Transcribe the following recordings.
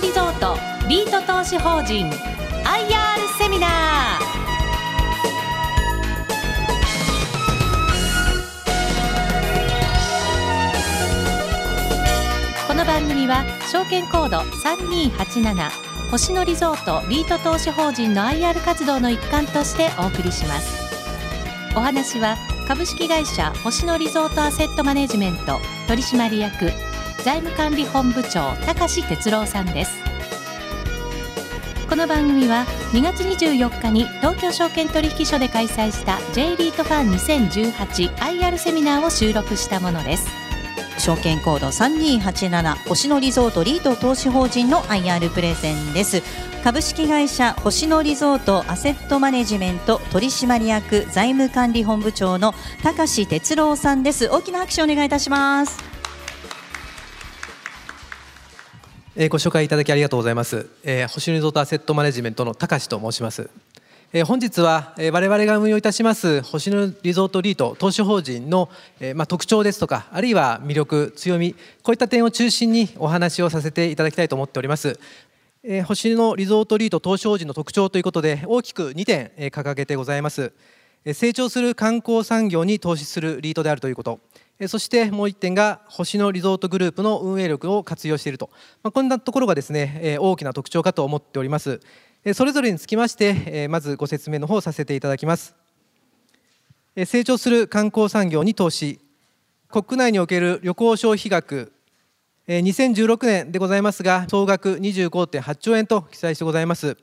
リゾートリート投資法人 IR セミナー。この番組は証券コード3287星野リゾートリート投資法人の IR 活動の一環としてお送りします。お話は株式会社星野リゾートアセットマネジメント取締役財務管理本部長高志哲郎さんです。この番組は2月24日に東京証券取引所で開催した J リートファン 2018IR セミナーを収録したものです。証券コード3287星野リゾートリート投資法人の IR プレゼンです。株式会社星野リゾートアセットマネジメント取締役財務管理本部長の高志哲郎さんです。大きな拍手をお願いいたします。えー、ご紹介いただきありがとうございます、えー、星野リゾートアセットマネジメントの高志と申します。えー、本日は、えー、我々が運用いたします星野リゾートリート投資法人の、えーまあ、特徴ですとかあるいは魅力強みこういった点を中心にお話をさせていただきたいと思っております。えー、星野リゾートリート東証人の特徴ということで大きく2点、えー、掲げてございます、成長する観光産業に投資するリートであるということ、そしてもう1点が星野リゾートグループの運営力を活用していると、まあ、こんなところがですね、大きな特徴かと思っております、それぞれにつきまして、まずご説明の方させていただきます、成長する観光産業に投資。国内における旅行消費額2016年でございますが総額25.8兆円と記載してございます。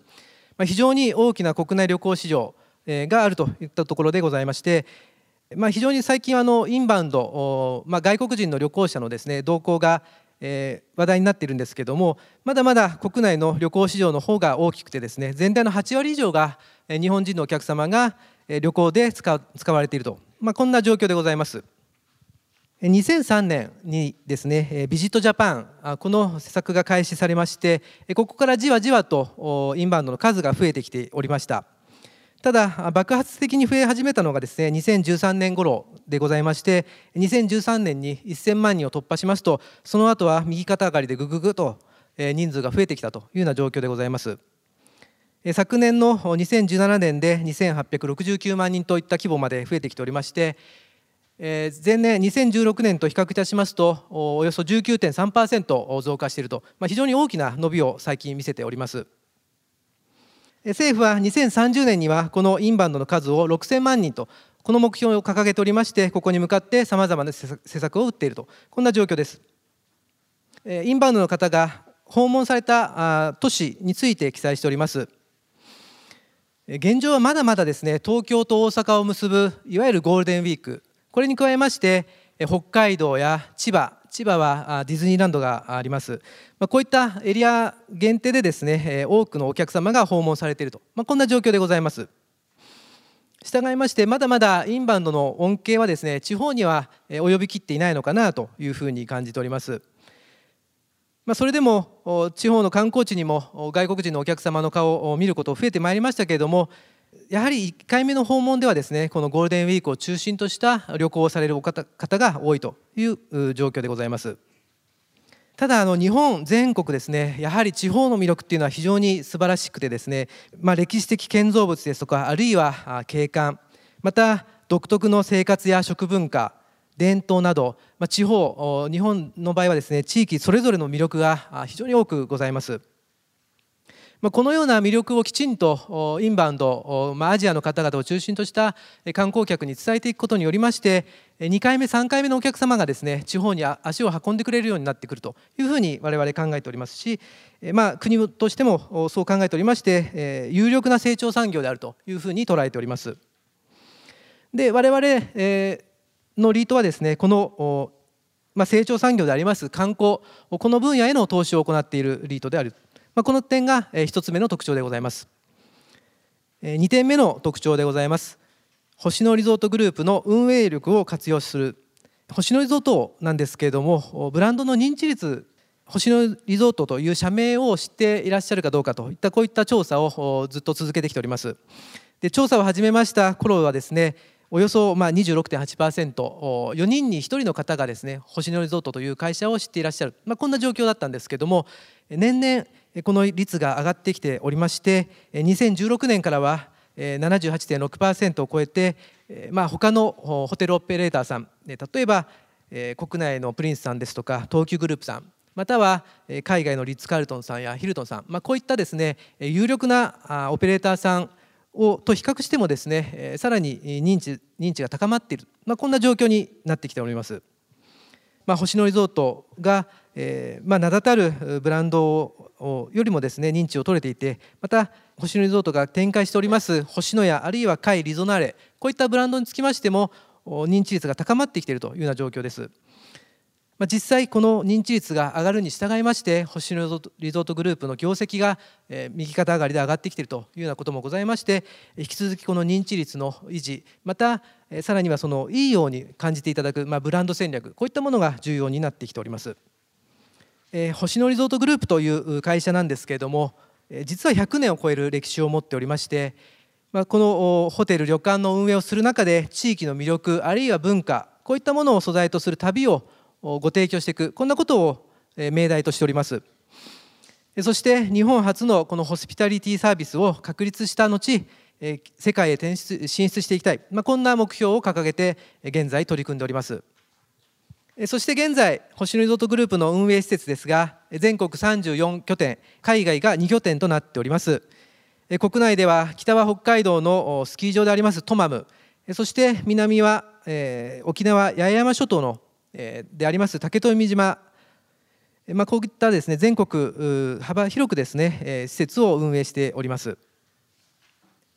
非常に大きな国内旅行市場。があるといったところでございましてまあ、非常に最近あのインバウンド、まあ、外国人の旅行者のですね動向が、え、話題になっているんですけれどもまだまだ国内の旅行市場の方が大きくてですね全体の8割以上が日本人のお客様が旅行で使使われていると、まあ、こんな状況でございます。2003年にですねビジットジャパンこの施策が開始されましてここからじわじわとインバウンドの数が増えてきておりましたただ爆発的に増え始めたのがですね2013年頃でございまして2013年に1000万人を突破しますとその後は右肩上がりでぐぐぐと人数が増えてきたというような状況でございます。昨年の2017年で2869万人といった規模まで増えてきておりまして前年2016年と比較いたしますとおよそ19.3%増加していると、まあ、非常に大きな伸びを最近見せております。政府は2030年にはこのインバウンドの数を6000万人とこの目標を掲げておりましてここに向かってさまざまな施策を打っていると。こんな状況です。インバウンドの方が訪問された都市について記載しております。現状はまだまだですね東京と大阪を結ぶいわゆるゴールデンウィーク。これに加えまして北海道や千葉千葉はディズニーランドがあります。まこういったエリア限定でですね多くのお客様が訪問されていると、まあ、こんな状況でございます。従いましてまだまだインバウンドの恩恵はですね地方には及びきっていないのかなというふうに感じております。まあ、それでも地方の観光地にも外国人のお客様の顔を見ること増えてまいりましたけれどもやはり1回目の訪問ではですねこのゴールデンウィークを中心とした旅行をされる方が多いという状況でございますただあの日本全国ですねやはり地方の魅力っていうのは非常に素晴らしくてですね、まあ、歴史的建造物ですとかあるいは景観また独特の生活や食文化伝統など、まあ、地方日本の場合はですね地域それぞれの魅力が非常に多くございます。このような魅力をきちんとインバウンド、アジアの方々を中心とした観光客に伝えていくことによりまして2回目3回目のお客様がですね地方に足を運んでくれるようになってくるというふうに我々考えておりますし、まあ、国としてもそう考えておりまして有力な成長産業であるというふうに捉えております。で我々のリートはですねこのま、成長産業であります観光この分野への投資を行っているリートであるまあ、この点が1つ目の特徴でございます。2点目の特徴でございます。星野リゾートグループの運営力を活用する。星野リゾートなんですけれどもブランドの認知率星野リゾートという社名を知っていらっしゃるかどうかといったこういった調査をずっと続けてきております。で調査を始めました頃はですねおよそまあ 26.8%4 人に1人の方がですね星野リゾートという会社を知っていらっしゃる、まあ、こんな状況だったんですけども年々この率が上がってきておりまして2016年からは78.6%を超えて、まあ、他のホテルオペレーターさん例えば国内のプリンスさんですとか東急グループさんまたは海外のリッツ・カールトンさんやヒルトンさん、まあ、こういったですね有力なオペレーターさんをと比較してもですねさらに認知認知が高まっている、まあ、こんな状況になってきております。まあ、星野リゾートが、えーまあ、名だたるブランドよりもですね認知を取れていてまた星野リゾートが展開しております星野やあるいは甲斐リゾナーレこういったブランドにつきましても認知率が高まってきているというような状況です。まあ、実際この認知率が上がるに従いまして星野リゾートグループの業績が右肩上がりで上がってきているというようなこともございまして引き続きこの認知率の維持またさらにはそのいいように感じていただく、まあ、ブランド戦略こういったものが重要になってきております。えー、星野リゾートグループという会社なんですけれども実は100年を超える歴史を持っておりまして、まあ、このホテル旅館の運営をする中で地域の魅力あるいは文化こういったものを素材とする旅をご提供していくこんなことを命題としております。そして日本初のこのホスピタリティサービスを確立した後世界へ進出していきたい、まあ、こんな目標を掲げて現在取り組んでおります。そして現在星野リゾートグループの運営施設ですが全国34拠点海外が2拠点となっております。国内では北は北海道のスキー場でありますトマム。そして南はえ沖縄八重山諸島のえであります竹富島、まあ、こういったですね全国幅広くですねえ施設を運営しております。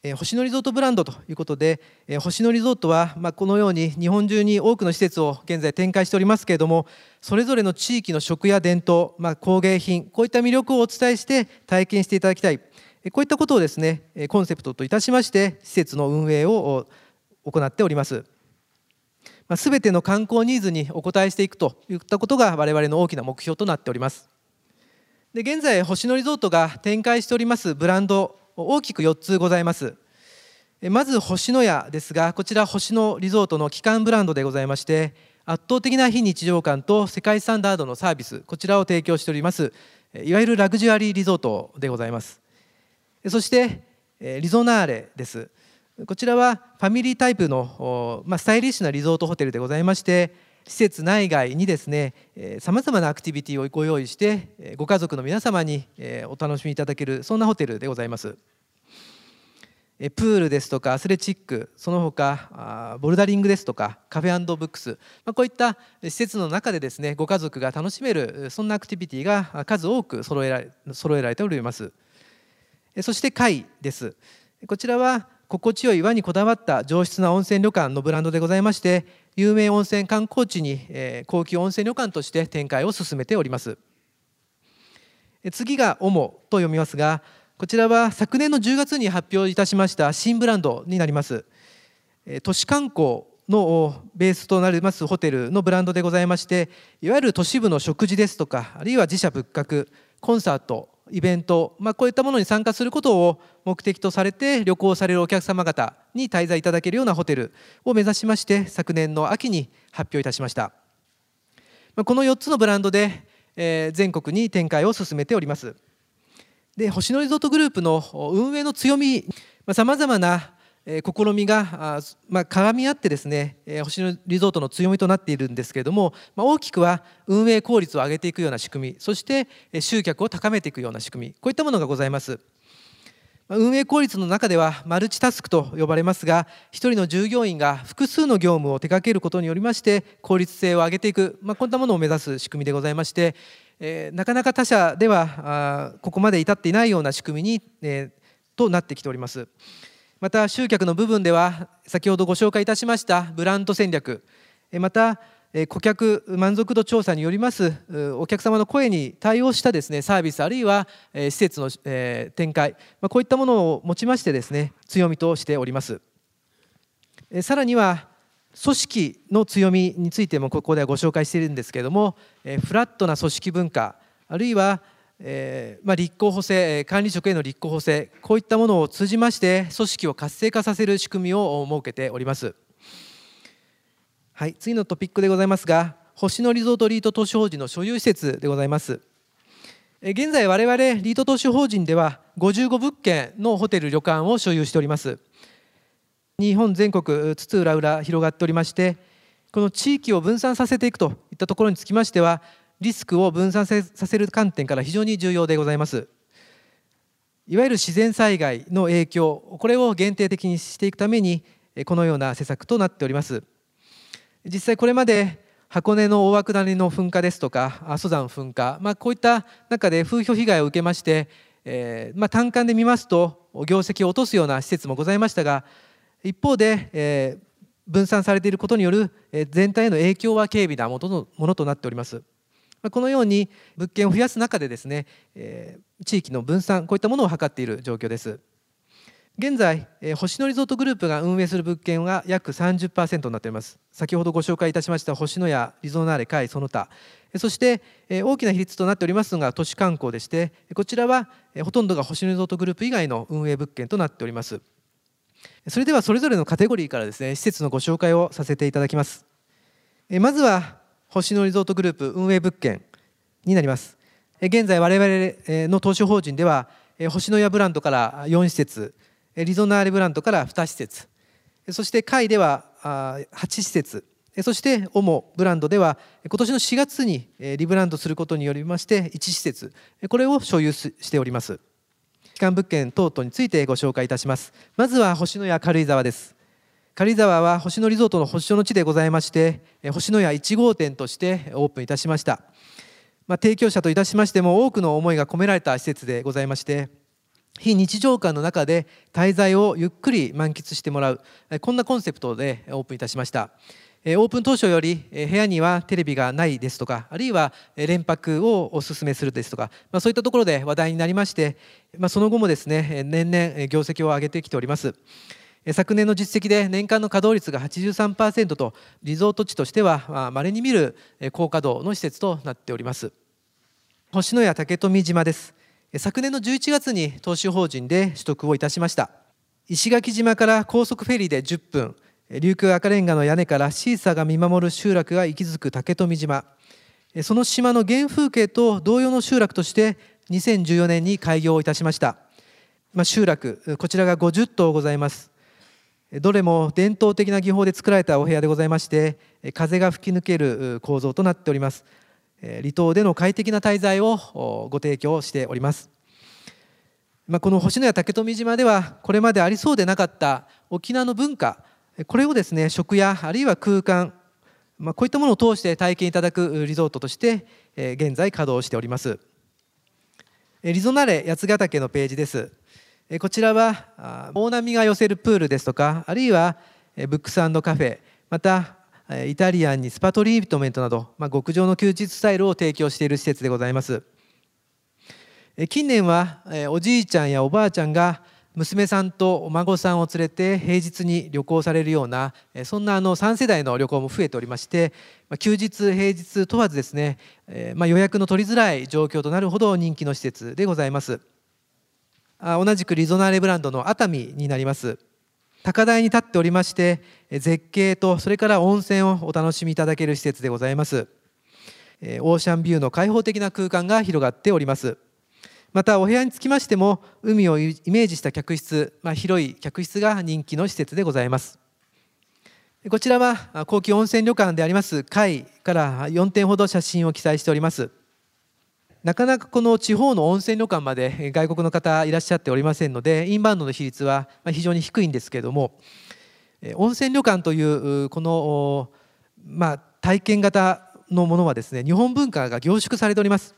え星野リゾートブランドということでえ星野リゾートは、ま、このように日本中に多くの施設を現在展開しておりますけれどもそれぞれの地域の食や伝統、ま、工芸品こういった魅力をお伝えして体験していただきたいこういったことをですねコンセプトといたしまして施設の運営を行っております。まあ、全ての観光ニーズにお応えしていくといったことが我々の大きな目標となっておりますで現在星野リゾートが展開しておりますブランド大きく4つございます。まず星野屋ですがこちら星野リゾートの基幹ブランドでございまして圧倒的な非日常感と世界スタンダードのサービスこちらを提供しております。いわゆるラグジュアリーリゾートでございます。そしてリゾナーレです。こちらはファミリータイプの、まあ、スタイリッシュなリゾートホテルでございまして施設内外にですねさまざまなアクティビティをご用意してご家族の皆様にお楽しみいただけるそんなホテルでございます。プールですとかアスレチックその他ボルダリングですとかカフェブックス、ま、こういった施設の中でですねご家族が楽しめるそんなアクティビティが数多く揃えられ揃えられております。そして貝です。こちらは心地よい和にこだわった上質な温泉旅館のブランドでございまして有名温泉観光地に、え高級温泉旅館として展開を進めております。次が「オモ」と読みますがこちらは昨年の10月に発表いたしました新ブランドになります。都市観光のベースとなりますホテルのブランドでございましていわゆる都市部の食事ですとかあるいは自社仏閣コンサートイベント、まあ、こういったものに参加することを目的とされて旅行されるお客様方に滞在いただけるようなホテルを目指しまして昨年の秋に発表いたしました。まあこの4つのブランドで全国に展開を進めております。で星野リゾートグループの運営の強みさまざ、まな試みが、まあ、絡み合ってですね星野リゾートの強みとなっているんですけれども、まあ、大きくは運営効率を上げていくような仕組みそして集客を高めていくような仕組みこういったものがございます。運営効率の中ではマルチタスクと呼ばれますが1人の従業員が複数の業務を手掛けることによりまして効率性を上げていく、まあ、こんなものを目指す仕組みでございまして、え、なかなか他社ではあここまで至っていないような仕組みに、え、となってきております。また集客の部分では先ほどご紹介いたしましたブランド戦略。また顧客満足度調査によりますお客様の声に対応したですねサービスあるいは施設の展開。こういったものを持ちましてですね強みとしております。さらには組織の強みについてもここではご紹介しているんですけれどもフラットな組織文化あるいはえーまあ、立候補制管理職への立候補制こういったものを通じまして組織を活性化させる仕組みを設けております、はい、次のトピックでございますが星野リゾートリート都市法人の所有施設でございます。現在我々リート投資法人では55物件のホテル旅館を所有しております。日本全国津々浦々広がっておりましてこの地域を分散させていくといったところにつきましてはリスクを分散させる観点から非常に重要でございますいわゆる自然災害の影響これを限定的にしていくためにこのような施策となっております実際これまで箱根の大涌谷の噴火ですとか阿蘇山噴火、まあ、こういった中で風評被害を受けまして、えーまあ、単管で見ますと業績を落とすような施設もございましたが一方で、えー、分散されていることによる全体への影響は軽微なものとなっております。このように物件を増やす中でですね、えー、地域の分散こういったものを図っている状況です。現在え、星野リゾートグループが運営する物件は約30%になっています。先ほどご紹介いたしました星野やリゾナーレ会その他、そしてえ大きな比率となっておりますのが都市観光でして、こちらはえほとんどが星野リゾートグループ以外の運営物件となっております。それではそれぞれのカテゴリーからですね、施設のご紹介をさせていただきます。まずは星野リゾートグループ運営物件になります。現在我々の投資法人では星野屋ブランドから4施設リゾナーレブランドから2施設そして会では8施設そしてオモブランドでは今年の4月にリブランドすることによりまして1施設これを所有しております。基幹物件等々についてご紹介いたします。まずは星野屋軽井沢です。軽井沢は星野リゾートの星所の地でございまして星野屋1号店としてオープンいたしました、まあ、提供者といたしましても多くの思いが込められた施設でございまして非日常感の中で滞在をゆっくり満喫してもらうこんなコンセプトでオープンいたしました。オープン当初より部屋にはテレビがないですとかあるいは連泊をお勧めするですとか、まあ、そういったところで話題になりまして、まあ、その後もですね年々業績を上げてきております。昨年の実績で年間の稼働率が83%とリゾート地としてはまれに見る高稼働の施設となっております。星野屋竹富島です。昨年の11月に投資法人で取得をいたしました。石垣島から高速フェリーで10分。琉球赤レンガの屋根からシーサーが見守る集落が息づく竹富島。その島の原風景と同様の集落として2014年に開業いたしました、まあ、集落こちらが50棟ございます。どれも伝統的な技法で作られたお部屋でございまして風が吹き抜ける構造となっております。離島での快適な滞在をご提供しております。まあ、この星野や竹富島ではこれまでありそうでなかった沖縄の文化これをですね食やあるいは空間、まあ、こういったものを通して体験いただくリゾートとして現在稼働しております。リゾナレ八ヶ岳のページです。こちらは大波が寄せるプールですとかあるいはブックスカフェまたイタリアンにスパトリートメントなど、まあ、極上の休日スタイルを提供している施設でございます。近年はおじいちゃんやおばあちゃんが娘さんとお孫さんを連れて平日に旅行されるようなそんなあの3世代の旅行も増えておりまして休日平日問わずですね、まあ、予約の取りづらい状況となるほど人気の施設でございます。同じくリゾナーレブランドの熱海になります。高台に立っておりまして絶景とそれから温泉をお楽しみいただける施設でございます。オーシャンビューの開放的な空間が広がっております。またお部屋につきましても海をイメージした客室、まあ、広い客室が人気の施設でございます。こちらは高級温泉旅館であります海から4点ほど写真を記載しております。なかなかこの地方の温泉旅館まで外国の方いらっしゃっておりませんのでインバウンドの比率は非常に低いんですけれども温泉旅館というこの、まあ、体験型のものはですね日本文化が凝縮されております。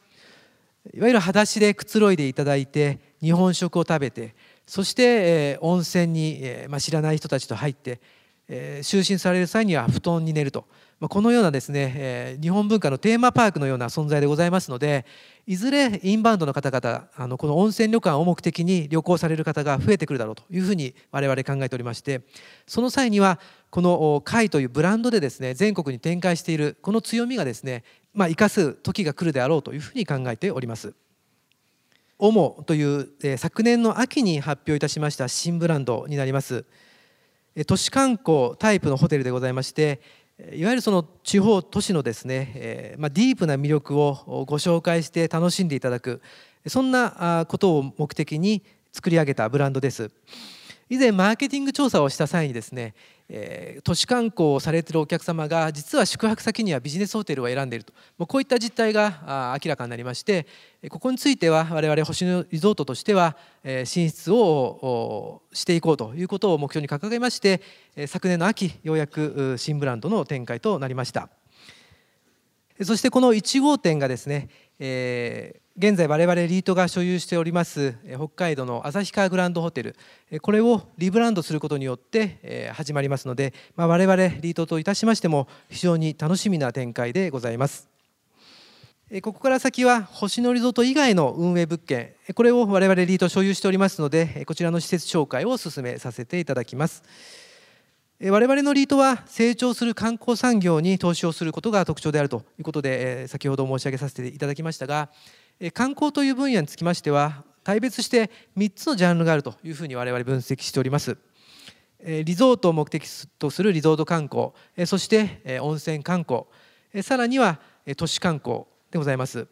いわゆる裸足でくつろいでいただいて日本食を食べてそして、え温泉に、えまあ、知らない人たちと入って、え就寝される際には布団に寝ると。まこのようなですね、え日本文化のテーマパークのような存在でございますのでいずれインバウンドの方々あのこの温泉旅館を目的に旅行される方が増えてくるだろうというふうに我々考えておりましてその際にはこの貝というブランドでですね全国に展開しているこの強みがですね、まあ、生かす時が来るであろうというふうに考えております。オモという、え昨年の秋に発表いたしました新ブランドになります。え都市観光タイプのホテルでございましていわゆるその地方都市のですね、えー、まあ、ディープな魅力をご紹介して楽しんでいただくそんなことを目的に作り上げたブランドです。以前マーケティング調査をした際にですね、えー、都市観光をされているお客様が実は宿泊先にはビジネスホテルを選んでいると。もうこういった実態が明らかになりましてここについては我々星野リゾートとしては、えー、進出をしていこうということを目標に掲げまして昨年の秋ようやく新ブランドの展開となりました。そしてこの1号店がですね、えー現在我々リートが所有しております北海道の旭川グランドホテル。これをリブランドすることによって始まりますので、まあ、我々リートといたしましても非常に楽しみな展開でございます。ここから先は星野リゾート以外の運営物件。これを我々リート所有しておりますのでこちらの施設紹介を進めさせていただきます。我々のリートは成長する観光産業に投資をすることが特徴であるということで先ほど申し上げさせていただきましたが観光という分野につきましては大別して3つのジャンルがあるというふうに我々分析しております。リゾートを目的とするリゾート観光そして温泉観光さらには都市観光でございます。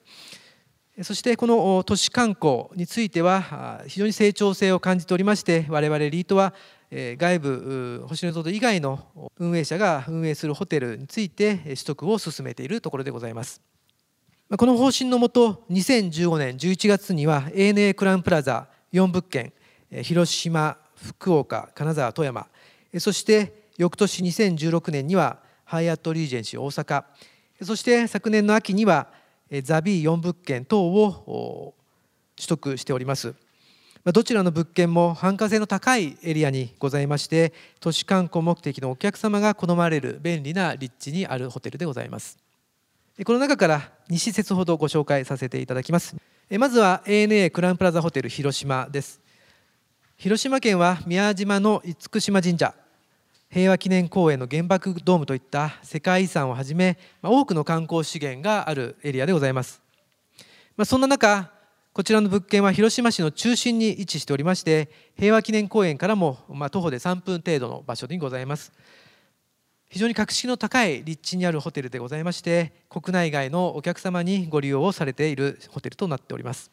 そしてこの都市観光については非常に成長性を感じておりまして我々リートは外部星野リゾート以外の運営者が運営するホテルについて取得を進めているところでございます。この方針のもと2015年11月には ANA クランプラザ4物件広島福岡金沢富山そして翌年2016年にはハイアットリージェンシー大阪そして昨年の秋にはザビー4物件等を取得しております。どちらの物件も繁華性の高いエリアにございまして都市観光目的のお客様が好まれる便利な立地にあるホテルでございます。この中から2施設ほどご紹介させていただきます。まずは ANA クラウンプラザホテル広島です。広島県は宮島の厳島神社。平和記念公園の原爆ドームといった世界遺産をはじめ多くの観光資源があるエリアでございます。そんな中こちらの物件は広島市の中心に位置しておりまして平和記念公園からも徒歩で3分程度の場所にございます。非常に格式の高い立地にあるホテルでございまして国内外のお客様にご利用をされているホテルとなっております。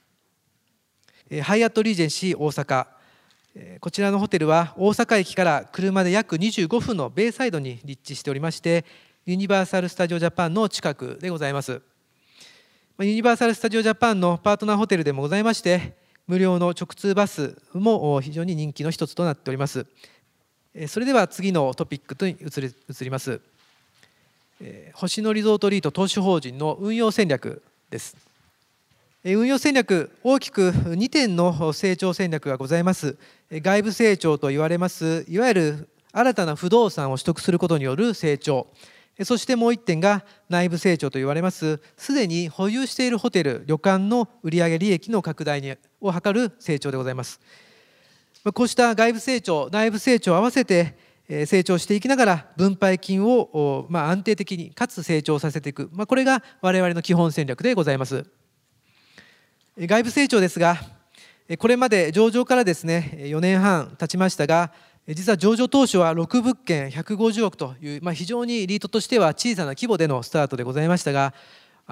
ハイアットリージェンシー大阪。こちらのホテルは大阪駅から車で約25分のベイサイドに立地しておりましてユニバーサル・スタジオ・ジャパンの近くでございます。ユニバーサル・スタジオ・ジャパンのパートナーホテルでもございまして無料の直通バスも非常に人気の一つとなっております。それでは次のトピックと移り移ります。星野リゾートリート投資法人の運用戦略です。運用戦略、大きく2点の成長戦略がございます。外部成長と言われます、いわゆる新たな不動産を取得することによる成長。そしてもう1点が内部成長と言われます、すでに保有しているホテル、旅館の売上利益の拡大を図る成長でございます。こうした外部成長内部成長を合わせて成長していきながら分配金をま安定的にかつ成長させていく、ま、これが我々の基本戦略でございます。外部成長ですがこれまで上場からですね4年半経ちましたが実は上場当初は6物件150億という、まあ、非常にリートとしては小さな規模でのスタートでございましたが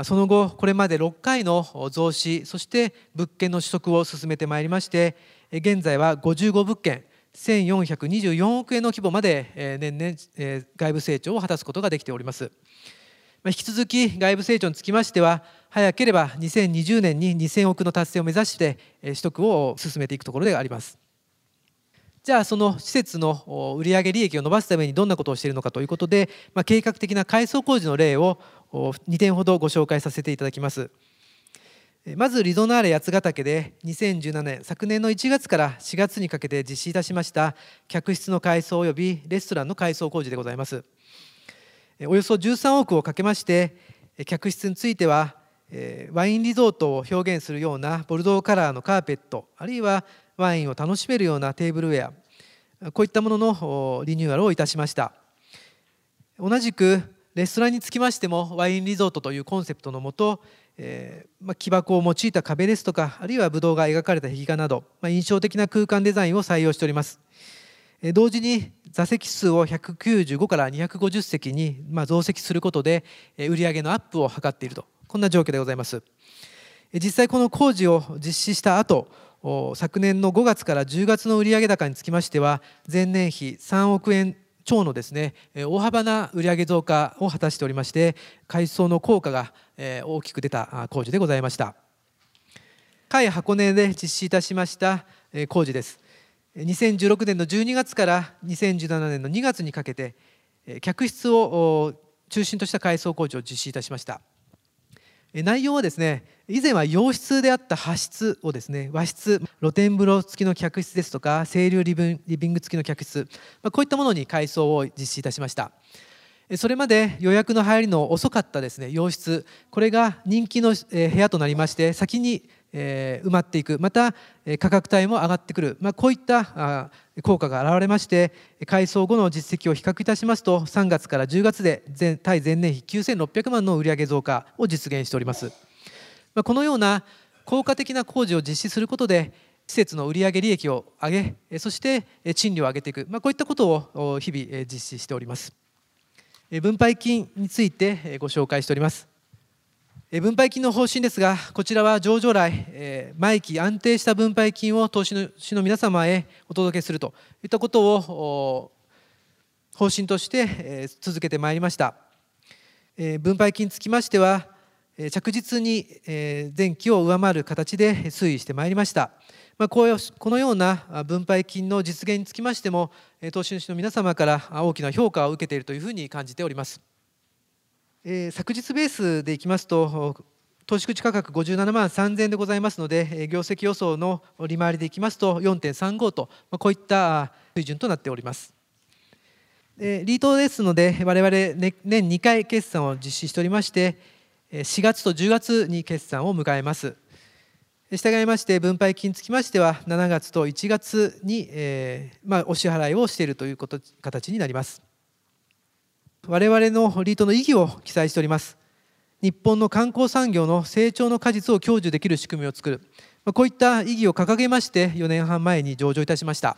その後これまで6回の増資そして物件の取得を進めてまいりまして現在は55物件1424億円の規模まで年々外部成長を果たすことができております引き続き外部成長につきましては早ければ2020年に2000億の達成を目指して取得を進めていくところでありますじゃあその施設の売上利益を伸ばすためにどんなことをしているのかということで、ま、計画的な改装工事の例を2点ほどご紹介させていただきます。まずリゾナーレ八ヶ岳で2017年昨年の1月から4月にかけて実施いたしました客室の改装及びレストランの改装工事でございます。およそ13億をかけまして客室についてはワインリゾートを表現するようなボルドーカラーのカーペットあるいはワインを楽しめるようなテーブルウェアこういったもののリニューアルをいたしました。同じくレストランにつきましてもワインリゾートというコンセプトのもとえーまあ、木箱を用いた壁ですとかあるいはブドウが描かれた壁画など、まあ、印象的な空間デザインを採用しております。同時に座席数を195から250席にまあ増席することで売上のアップを図っているとこんな状況でございます。え実際この工事を実施した後昨年の5月から10月の売上高につきましては前年比3億円超のですね大幅な売上増加を果たしておりまして改装の効果が大きく出た工事でございました。海箱根で実施いたしました工事です。2016年の12月から2017年の2月にかけて客室を中心とした改装工事を実施いたしました。内容はですね以前は洋室であった和室をですね和室露天風呂付きの客室ですとか清流リビング付きの客室、まあ、こういったものに改装を実施いたしました。それまで予約の入りの遅かったですね洋室これが人気の部屋となりまして先にえ埋まっていく。また価格帯も上がってくる、まあ、こういった効果が現れまして改装後の実績を比較いたしますと3月から10月で対前年比9600万の売上増加を実現しております、まあ、このような効果的な工事を実施することで施設の売上利益を上げそして賃料を上げていく、まあ、こういったことを日々実施しております。分配金についてご紹介しております。分配金の方針ですが、こちらは上場来、え毎期安定した分配金を投資主の皆様へお届けするといったことを方針として、え続けてまいりました。え分配金につきましては、え着実に、え前期を上回る形で推移してまいりました。まあ、こうこのような分配金の実現につきましても、投資主の皆様から大きな評価を受けているというふうに感じております。えー、昨日ベースでいきますと投資口価格57万3000円でございますので業績予想の利回りでいきますと4.35とこういった水準となっております。リートですので我々年2回決算を実施しておりまして4月と10月に決算を迎えます。従いまして分配金につきましては7月と1月に、えーまあ、お支払いをしているということ形になります。我々のリートの意義を記載しております。日本の観光産業の成長の果実を享受できる仕組みを作る。こういった意義を掲げまして4年半前に上場いたしました。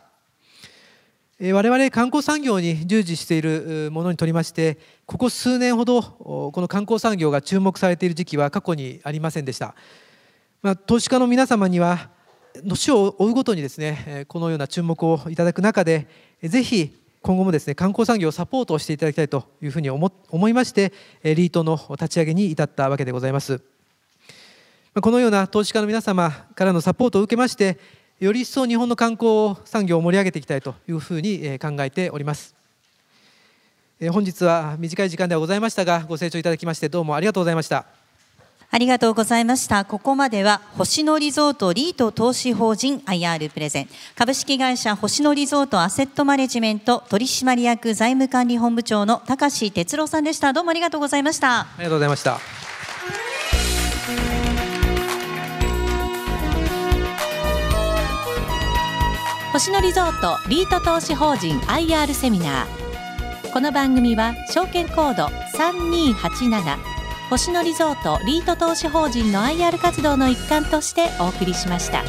我々観光産業に従事しているものにとりましてここ数年ほどこの観光産業が注目されている時期は過去にありませんでした、まあ、投資家の皆様には年を追うごとにですねこのような注目をいただく中でぜひ今後もですね観光産業をサポートをしていただきたいというふうに思いましてリートの立ち上げに至ったわけでございます。このような投資家の皆様からのサポートを受けましてより一層日本の観光産業を盛り上げていきたいというふうに考えております。本日は短い時間ではございましたがご清聴いただきましてどうもありがとうございました。ありがとうございました。ここまでは星野リゾートリート投資法人 IR プレゼン株式会社星野リゾートアセットマネジメント取締役財務管理本部長の高橋哲郎さんでした。どうもありがとうございました。ありがとうございました。星野リゾートリート投資法人 IR セミナーこの番組は証券コード3287星野リゾートリート投資法人の IR 活動の一環としてお送りしました。